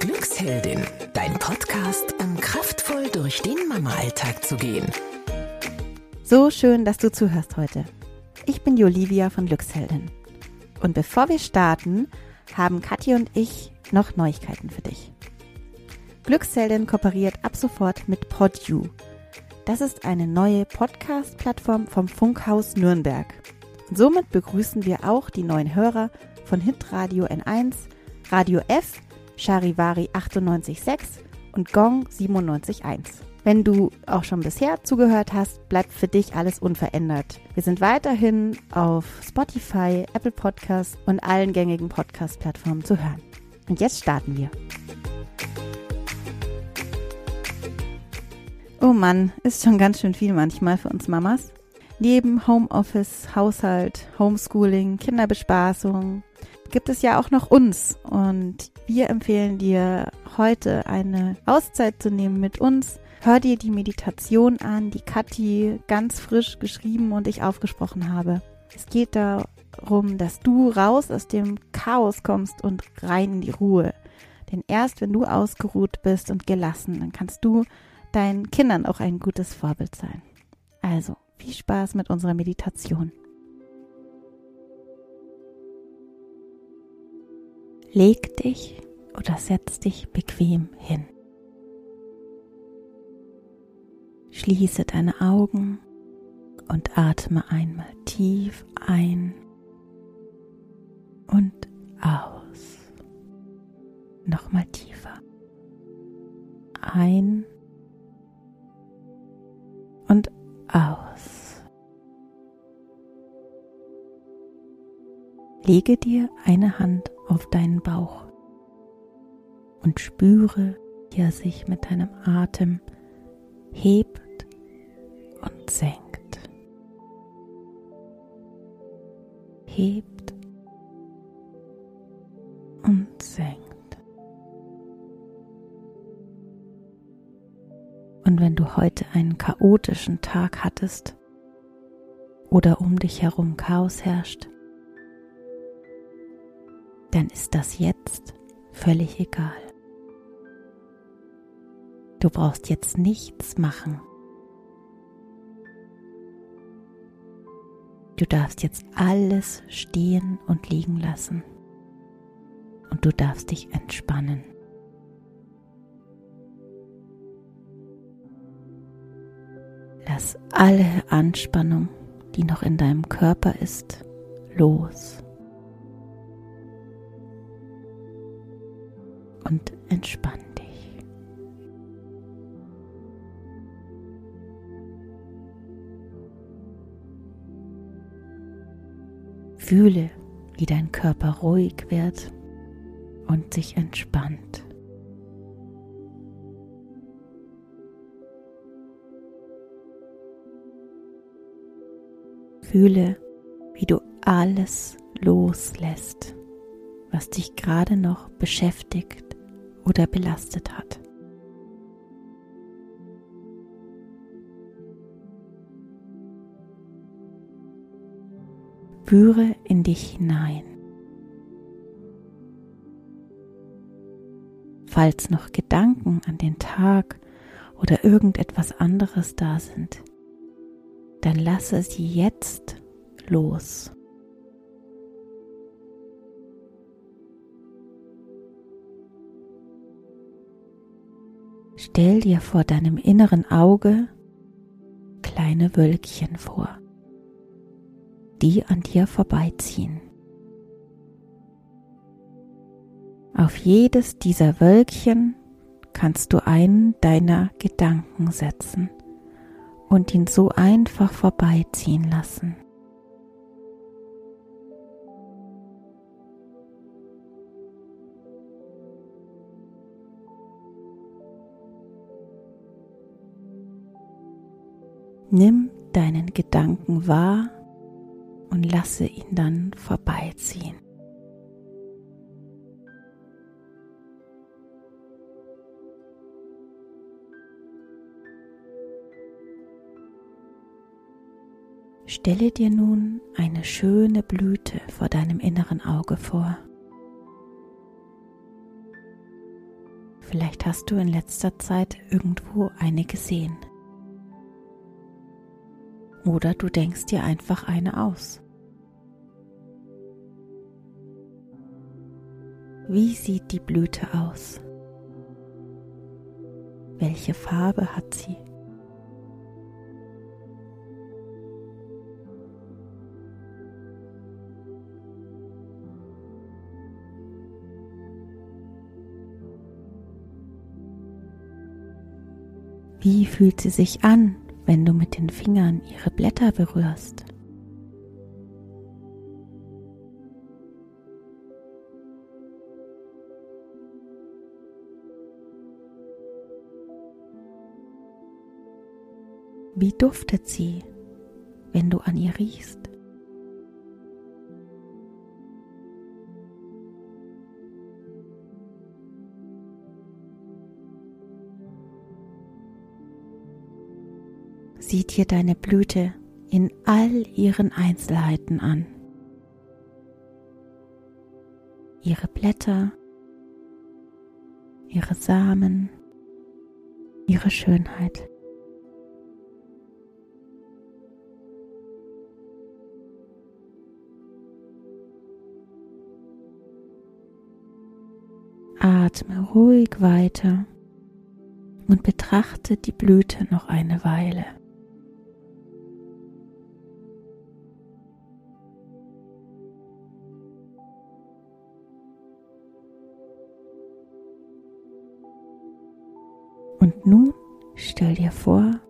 Glücksheldin, dein Podcast, um kraftvoll durch den Mama-Alltag zu gehen. So schön, dass du zuhörst heute. Ich bin Olivia von Glücksheldin. Und bevor wir starten, haben Kathi und ich noch Neuigkeiten für dich. Glücksheldin kooperiert ab sofort mit PodU. Das ist eine neue Podcast-Plattform vom Funkhaus Nürnberg. Und somit begrüßen wir auch die neuen Hörer von Hitradio N1, Radio F, Charivari 98.6 und Gong 97.1. Wenn du auch schon bisher zugehört hast, bleibt für dich alles unverändert. Wir sind weiterhin auf Spotify, Apple Podcasts und allen gängigen Podcast-Plattformen zu hören. Und jetzt starten wir. Oh Mann, ist schon ganz schön viel manchmal für uns Mamas. Neben Homeoffice, Haushalt, Homeschooling, Kinderbespaßung gibt es ja auch noch uns und wir empfehlen dir heute eine Auszeit zu nehmen mit uns. Hör dir die Meditation an, die Kathi ganz frisch geschrieben und ich aufgesprochen habe. Es geht darum, dass du raus aus dem Chaos kommst und rein in die Ruhe. Denn erst wenn du ausgeruht bist und gelassen, dann kannst du deinen Kindern auch ein gutes Vorbild sein. Also, viel Spaß mit unserer Meditation. Leg dich oder setz dich bequem hin. Schließe deine Augen und atme einmal tief ein und aus. Nochmal tiefer. Ein Lege dir eine Hand auf deinen Bauch und spüre, wie er sich mit deinem Atem hebt und senkt. Hebt und senkt. Und wenn du heute einen chaotischen Tag hattest oder um dich herum Chaos herrscht, dann ist das jetzt völlig egal. Du brauchst jetzt nichts machen. Du darfst jetzt alles stehen und liegen lassen. Und du darfst dich entspannen. Lass alle Anspannung, die noch in deinem Körper ist, los. Und entspann dich. Fühle, wie dein Körper ruhig wird und sich entspannt. Fühle, wie du alles loslässt, was dich gerade noch beschäftigt oder belastet hat. Führe in dich hinein. Falls noch Gedanken an den Tag oder irgendetwas anderes da sind, dann lasse sie jetzt los. Stell dir vor deinem inneren Auge kleine Wölkchen vor, die an dir vorbeiziehen. Auf jedes dieser Wölkchen kannst du einen deiner Gedanken setzen und ihn so einfach vorbeiziehen lassen. Nimm deinen Gedanken wahr und lasse ihn dann vorbeiziehen. Stelle dir nun eine schöne Blüte vor deinem inneren Auge vor. Vielleicht hast du in letzter Zeit irgendwo eine gesehen. Oder du denkst dir einfach eine aus. Wie sieht die Blüte aus? Welche Farbe hat sie? Wie fühlt sie sich an, wenn du mit den Fingern ihre Blätter berührst? Wie duftet sie, wenn du an ihr riechst? Sieh dir deine Blüte in all ihren Einzelheiten an. Ihre Blätter, ihre Samen, ihre Schönheit. Atme ruhig weiter und betrachte die Blüte noch eine Weile. Und nun stell dir vor,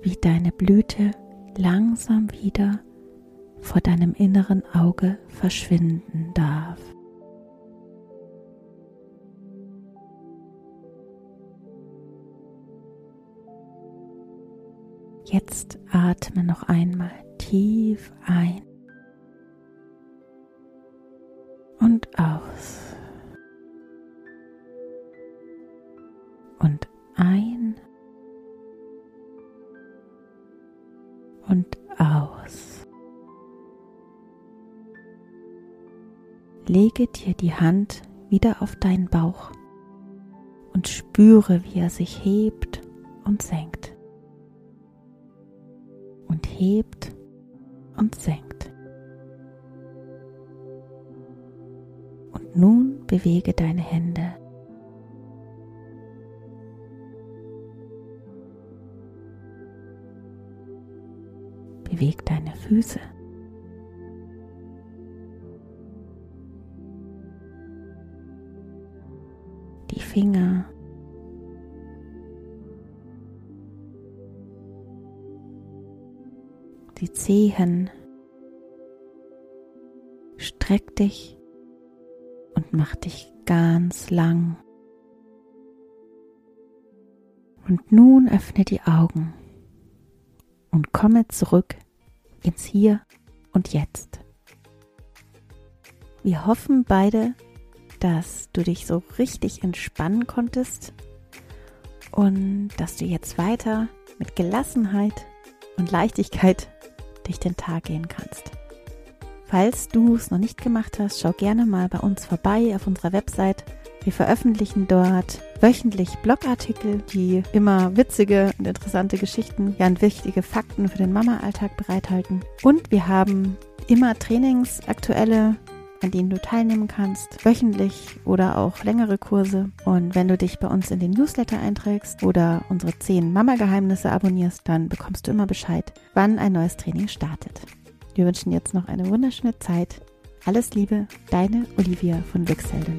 wie deine Blüte langsam wieder vor deinem inneren Auge verschwinden darf. Jetzt atme noch einmal tief ein und aus. Und aus. Lege dir die Hand wieder auf deinen Bauch und spüre, wie er sich hebt und senkt und hebt und senkt. Und nun bewege deine Hände. Beweg deine Füße. Die Finger. die Zehen. Streck dich und mach dich ganz lang. Und nun öffne die Augen und komme zurück ins Hier und Jetzt. Wir hoffen beide, dass du dich so richtig entspannen konntest und dass du jetzt weiter mit Gelassenheit und Leichtigkeit durch den Tag gehen kannst. Falls du es noch nicht gemacht hast, schau gerne mal bei uns vorbei auf unserer Website. Wir veröffentlichen dort wöchentlich Blogartikel, die immer witzige und interessante Geschichten, ja und wichtige Fakten für den Mama-Alltag bereithalten. Und wir haben immer Trainings, aktuelle an denen du teilnehmen kannst, wöchentlich oder auch längere Kurse. Und wenn du dich bei uns in den Newsletter einträgst oder unsere 10 Mama-Geheimnisse abonnierst, dann bekommst du immer Bescheid, wann ein neues Training startet. Wir wünschen jetzt noch eine wunderschöne Zeit. Alles Liebe, deine Olivia von Glücksheldin.